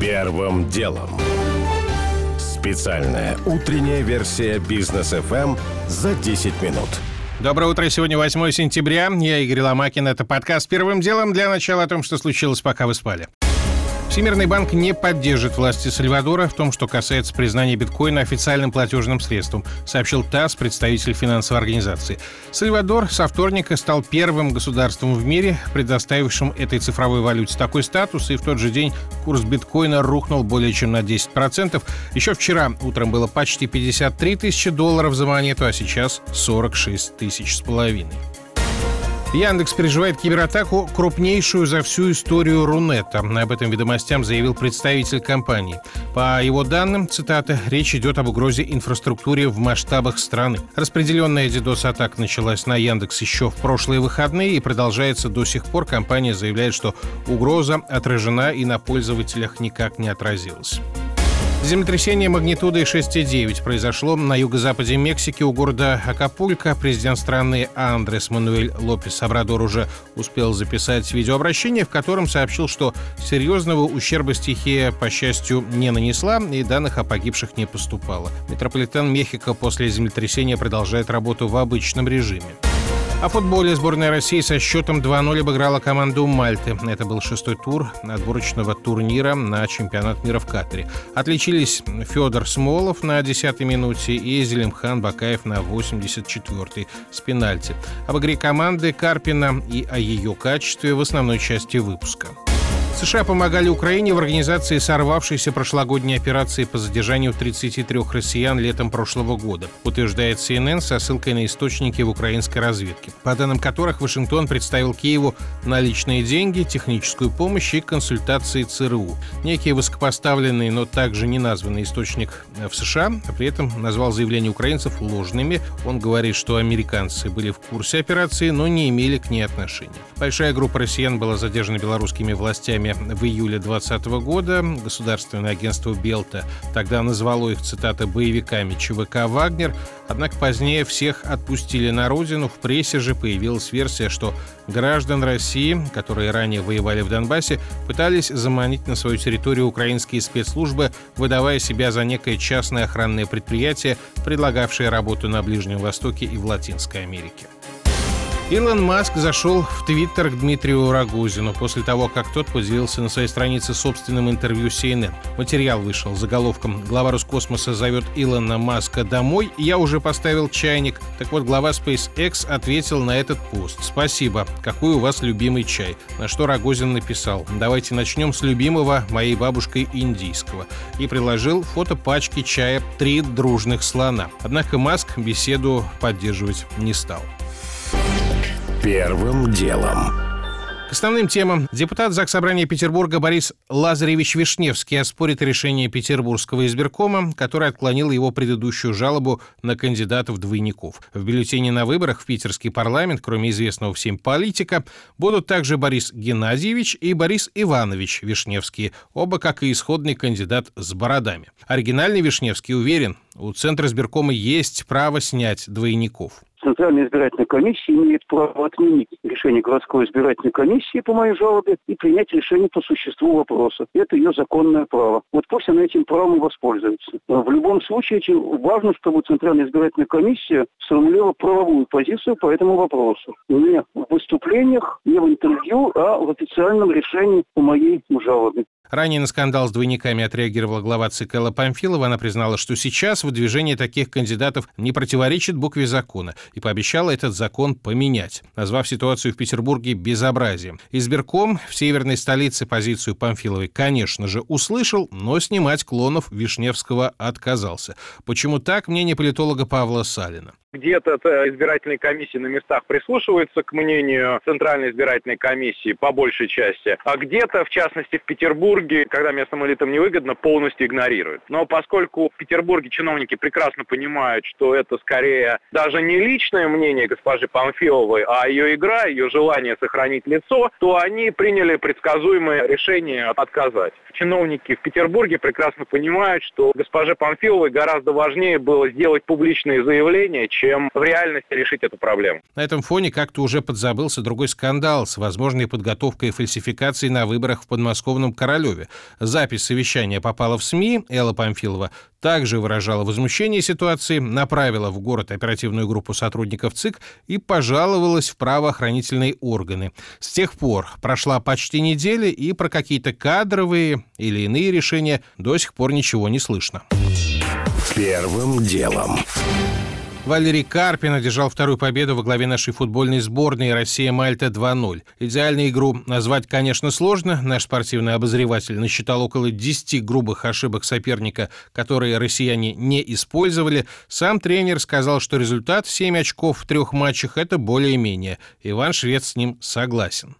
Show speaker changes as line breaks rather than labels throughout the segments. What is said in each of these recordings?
Первым делом. Специальная утренняя версия бизнес FM за 10 минут.
Доброе утро. Сегодня 8 сентября. Я Игорь Ломакин. Это подкаст «Первым делом». Для начала о том, что случилось, пока вы спали. Всемирный банк не поддержит власти Сальвадора в том, что касается признания биткоина официальным платежным средством, сообщил ТАСС, представитель финансовой организации. Сальвадор со вторника стал первым государством в мире, предоставившим этой цифровой валюте такой статус, и в тот же день курс биткоина рухнул более чем на 10%. Еще вчера утром было почти 53 тысячи долларов за монету, а сейчас 46 тысяч с половиной. Яндекс переживает кибератаку, крупнейшую за всю историю Рунета. Об этом ведомостям заявил представитель компании. По его данным, цитата, речь идет об угрозе инфраструктуре в масштабах страны. Распределенная DDoS-атака началась на Яндекс еще в прошлые выходные и продолжается до сих пор. Компания заявляет, что угроза отражена и на пользователях никак не отразилась. Землетрясение магнитудой 6,9 произошло на юго-западе Мексики у города Акапулько. Президент страны Андрес Мануэль Лопес Абрадор уже успел записать видеообращение, в котором сообщил, что серьезного ущерба стихия, по счастью, не нанесла и данных о погибших не поступало. Метрополитен Мехико после землетрясения продолжает работу в обычном режиме. О футболе сборная России со счетом 2-0 обыграла команду Мальты. Это был шестой тур отборочного турнира на чемпионат мира в Катаре. Отличились Федор Смолов на 10-й минуте и Зелимхан Бакаев на 84-й с пенальти. Об игре команды Карпина и о ее качестве в основной части выпуска. США помогали Украине в организации сорвавшейся прошлогодней операции по задержанию 33 россиян летом прошлого года, утверждает CNN со ссылкой на источники в украинской разведке, по данным которых Вашингтон представил Киеву наличные деньги, техническую помощь и консультации ЦРУ. Некий высокопоставленный, но также не названный источник в США при этом назвал заявления украинцев ложными. Он говорит, что американцы были в курсе операции, но не имели к ней отношения. Большая группа россиян была задержана белорусскими властями выборами в июле 2020 года государственное агентство «Белта» тогда назвало их, цитата, «боевиками ЧВК «Вагнер», однако позднее всех отпустили на родину. В прессе же появилась версия, что граждан России, которые ранее воевали в Донбассе, пытались заманить на свою территорию украинские спецслужбы, выдавая себя за некое частное охранное предприятие, предлагавшее работу на Ближнем Востоке и в Латинской Америке. Илон Маск зашел в Твиттер к Дмитрию Рогозину после того, как тот поделился на своей странице собственным интервью CNN. Материал вышел с заголовком «Глава Роскосмоса зовет Илона Маска домой. Я уже поставил чайник». Так вот, глава SpaceX ответил на этот пост. «Спасибо. Какой у вас любимый чай?» На что Рогозин написал «Давайте начнем с любимого моей бабушкой индийского» и приложил фото пачки чая «Три дружных слона». Однако Маск беседу поддерживать не стал.
Первым делом.
К основным темам. Депутат ЗАГС Собрания Петербурга Борис Лазаревич Вишневский оспорит решение Петербургского избиркома, который отклонил его предыдущую жалобу на кандидатов-двойников. В бюллетене на выборах в питерский парламент, кроме известного всем политика, будут также Борис Геннадьевич и Борис Иванович Вишневский, оба как и исходный кандидат с бородами. Оригинальный Вишневский уверен, у Центра избиркома есть право снять двойников.
Центральная избирательная комиссия имеет право отменить решение городской избирательной комиссии по моей жалобе и принять решение по существу вопроса. Это ее законное право. Вот пусть она этим правом воспользуется. В любом случае, важно, чтобы Центральная избирательная комиссия сформулировала правовую позицию по этому вопросу. Не в выступлениях, не в интервью, а в официальном решении по моей жалобе.
Ранее на скандал с двойниками отреагировала глава ЦК Элла Памфилова. Она признала, что сейчас выдвижение таких кандидатов не противоречит букве закона и пообещала этот закон поменять, назвав ситуацию в Петербурге безобразием. Избирком в северной столице позицию Памфиловой, конечно же, услышал, но снимать клонов Вишневского отказался. Почему так, мнение политолога Павла Салина.
Где-то избирательные комиссии на местах прислушиваются к мнению Центральной избирательной комиссии по большей части, а где-то, в частности в Петербурге, когда местным элитам невыгодно, полностью игнорируют. Но поскольку в Петербурге чиновники прекрасно понимают, что это скорее даже не личное мнение госпожи Памфиловой, а ее игра, ее желание сохранить лицо, то они приняли предсказуемое решение отказать. Чиновники в Петербурге прекрасно понимают, что госпоже Памфиловой гораздо важнее было сделать публичные заявления, чем в реальности решить эту проблему.
На этом фоне как-то уже подзабылся другой скандал с возможной подготовкой фальсификации на выборах в подмосковном Королеве. Запись совещания попала в СМИ, Элла Памфилова также выражала возмущение ситуации, направила в город оперативную группу сотрудников ЦИК и пожаловалась в правоохранительные органы. С тех пор прошла почти неделя, и про какие-то кадровые или иные решения до сих пор ничего не слышно.
Первым делом.
Валерий Карпин одержал вторую победу во главе нашей футбольной сборной «Россия-Мальта 2-0». Идеальную игру назвать, конечно, сложно. Наш спортивный обозреватель насчитал около 10 грубых ошибок соперника, которые россияне не использовали. Сам тренер сказал, что результат 7 очков в трех матчах – это более-менее. Иван Швед с ним согласен.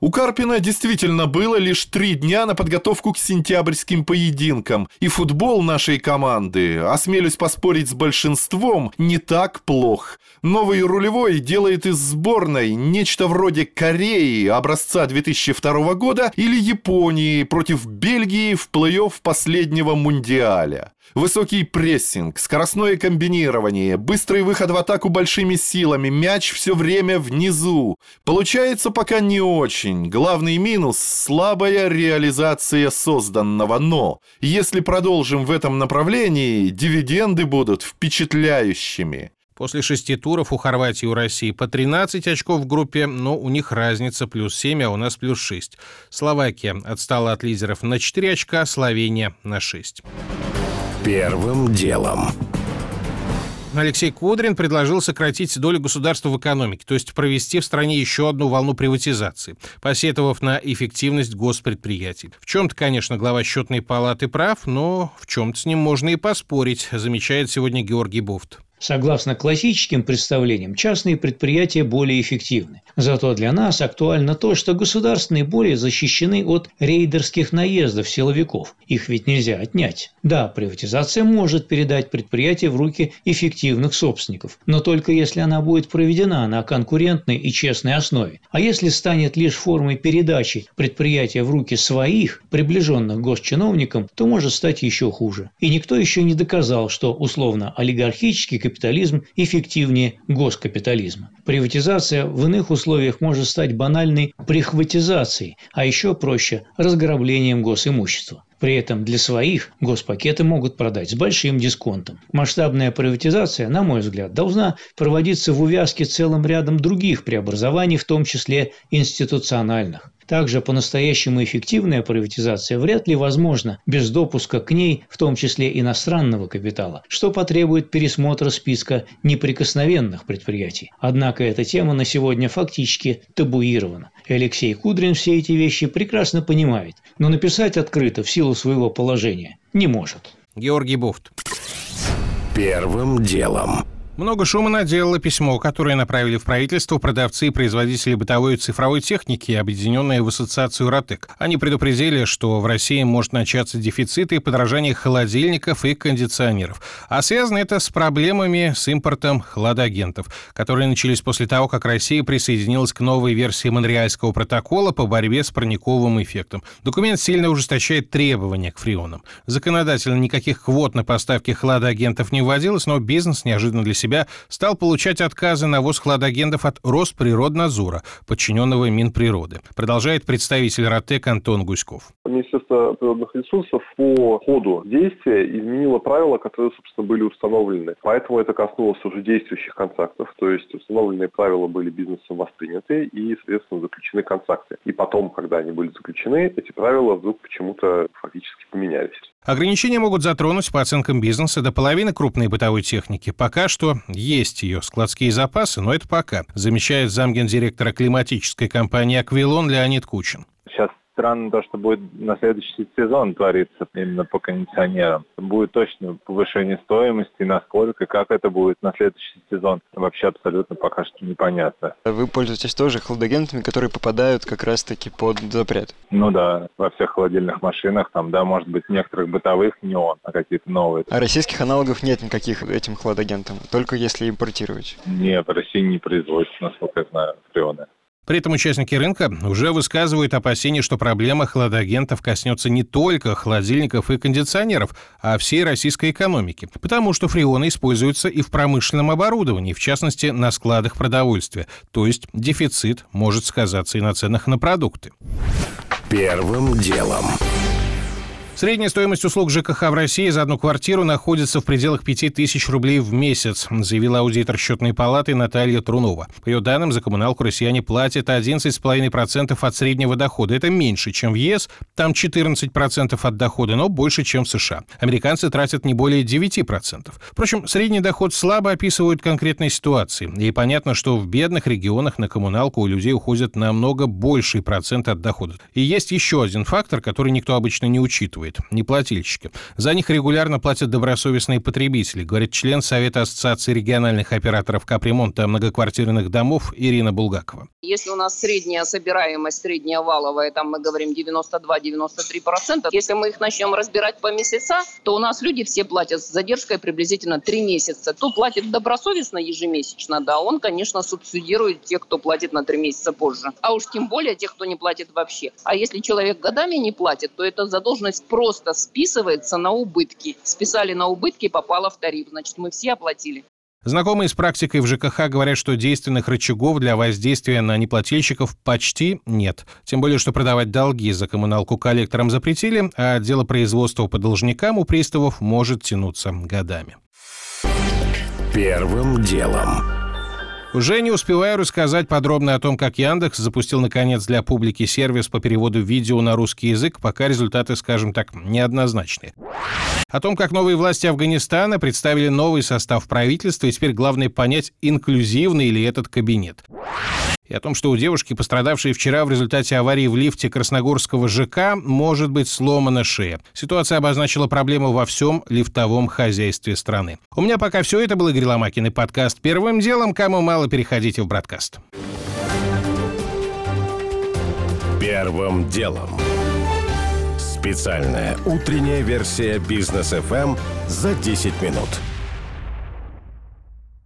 У Карпина действительно было лишь три дня на подготовку к сентябрьским поединкам, и футбол нашей команды, осмелюсь поспорить с большинством, не так плох. Новый рулевой делает из сборной нечто вроде Кореи образца 2002 года или Японии против Бельгии в плей-офф последнего мундиаля. Высокий прессинг, скоростное комбинирование, быстрый выход в атаку большими силами, мяч все время внизу. Получается пока не очень. Главный минус – слабая реализация созданного, но если продолжим в этом направлении, дивиденды будут впечатляющими.
После шести туров у Хорватии и у России по 13 очков в группе, но у них разница плюс 7, а у нас плюс 6. Словакия отстала от лидеров на 4 очка, Словения на 6.
Первым делом.
Алексей Кудрин предложил сократить долю государства в экономике, то есть провести в стране еще одну волну приватизации, посетовав на эффективность госпредприятий. В чем-то, конечно, глава счетной палаты прав, но в чем-то с ним можно и поспорить, замечает сегодня Георгий Буфт.
Согласно классическим представлениям, частные предприятия более эффективны. Зато для нас актуально то, что государственные более защищены от рейдерских наездов силовиков. Их ведь нельзя отнять. Да, приватизация может передать предприятие в руки эффективных собственников, но только если она будет проведена на конкурентной и честной основе. А если станет лишь формой передачи предприятия в руки своих, приближенных госчиновникам, то может стать еще хуже. И никто еще не доказал, что условно олигархический капитализм эффективнее госкапитализма. Приватизация в иных условиях может стать банальной прихватизацией, а еще проще – разграблением госимущества. При этом для своих госпакеты могут продать с большим дисконтом. Масштабная приватизация, на мой взгляд, должна проводиться в увязке целым рядом других преобразований, в том числе институциональных. Также по-настоящему эффективная приватизация вряд ли возможна без допуска к ней, в том числе иностранного капитала, что потребует пересмотра списка неприкосновенных предприятий. Однако эта тема на сегодня фактически табуирована. И Алексей Кудрин все эти вещи прекрасно понимает, но написать открыто в силу своего положения не может.
Георгий Буфт.
Первым делом.
Много шума наделало письмо, которое направили в правительство продавцы и производители бытовой и цифровой техники, объединенные в ассоциацию «Ротек». Они предупредили, что в России может начаться дефицит и подражание холодильников и кондиционеров. А связано это с проблемами с импортом хладагентов, которые начались после того, как Россия присоединилась к новой версии Монреальского протокола по борьбе с парниковым эффектом. Документ сильно ужесточает требования к фреонам. Законодательно никаких квот на поставки хладагентов не вводилось, но бизнес неожиданно для себя себя, стал получать отказы на ввоз хладагентов от Росприроднадзора, подчиненного Минприроды. Продолжает представитель РАТЭК Антон Гуськов.
Министерство природных ресурсов по ходу действия изменило правила, которые, собственно, были установлены. Поэтому это коснулось уже действующих контрактов, то есть установленные правила были бизнесом восприняты и, соответственно, заключены контракты. И потом, когда они были заключены, эти правила вдруг почему-то фактически поменялись.
Ограничения могут затронуть, по оценкам бизнеса, до половины крупной бытовой техники. Пока что есть ее складские запасы, но это пока, замечает замгендиректора климатической компании «Аквилон» Леонид Кучин
странно то, что будет на следующий сезон твориться именно по кондиционерам. Будет точно повышение стоимости, насколько, как это будет на следующий сезон, вообще абсолютно пока что непонятно.
Вы пользуетесь тоже хладагентами, которые попадают как раз-таки под запрет?
Ну да, во всех холодильных машинах, там, да, может быть, некоторых бытовых не он, а какие-то новые.
А российских аналогов нет никаких этим хладагентам, только если импортировать?
Нет, в России не производится, насколько я знаю, фреоны.
При этом участники рынка уже высказывают опасения, что проблема хладагентов коснется не только холодильников и кондиционеров, а всей российской экономики. Потому что фреоны используются и в промышленном оборудовании, в частности, на складах продовольствия. То есть дефицит может сказаться и на ценах на продукты.
Первым делом.
Средняя стоимость услуг ЖКХ в России за одну квартиру находится в пределах 5000 рублей в месяц, заявила аудитор счетной палаты Наталья Трунова. По ее данным, за коммуналку россияне платят 11,5% от среднего дохода. Это меньше, чем в ЕС, там 14% от дохода, но больше, чем в США. Американцы тратят не более 9%. Впрочем, средний доход слабо описывают конкретные ситуации. И понятно, что в бедных регионах на коммуналку у людей уходит намного больший процент от дохода. И есть еще один фактор, который никто обычно не учитывает обслуживает, неплательщики. За них регулярно платят добросовестные потребители, говорит член Совета Ассоциации региональных операторов капремонта многоквартирных домов Ирина Булгакова.
Если у нас средняя собираемость, средняя валовая, там мы говорим 92-93%, если мы их начнем разбирать по месяца, то у нас люди все платят с задержкой приблизительно 3 месяца. Кто платит добросовестно ежемесячно, да, он, конечно, субсидирует тех, кто платит на 3 месяца позже. А уж тем более тех, кто не платит вообще. А если человек годами не платит, то эта задолженность просто списывается на убытки. Списали на убытки, попало в тариф. Значит, мы все оплатили.
Знакомые с практикой в ЖКХ говорят, что действенных рычагов для воздействия на неплательщиков почти нет. Тем более, что продавать долги за коммуналку коллекторам запретили, а дело производства по должникам у приставов может тянуться годами.
Первым делом.
Уже не успеваю рассказать подробно о том, как Яндекс запустил, наконец, для публики сервис по переводу видео на русский язык, пока результаты, скажем так, неоднозначные. О том, как новые власти Афганистана представили новый состав правительства, и теперь главное понять, инклюзивный ли этот кабинет и о том, что у девушки, пострадавшей вчера в результате аварии в лифте Красногорского ЖК, может быть сломана шея. Ситуация обозначила проблему во всем лифтовом хозяйстве страны. У меня пока все. Это был Игорь Ломакин и подкаст «Первым делом». Кому мало, переходите в «Бродкаст».
Первым делом. Специальная утренняя версия «Бизнес-ФМ» за 10 минут.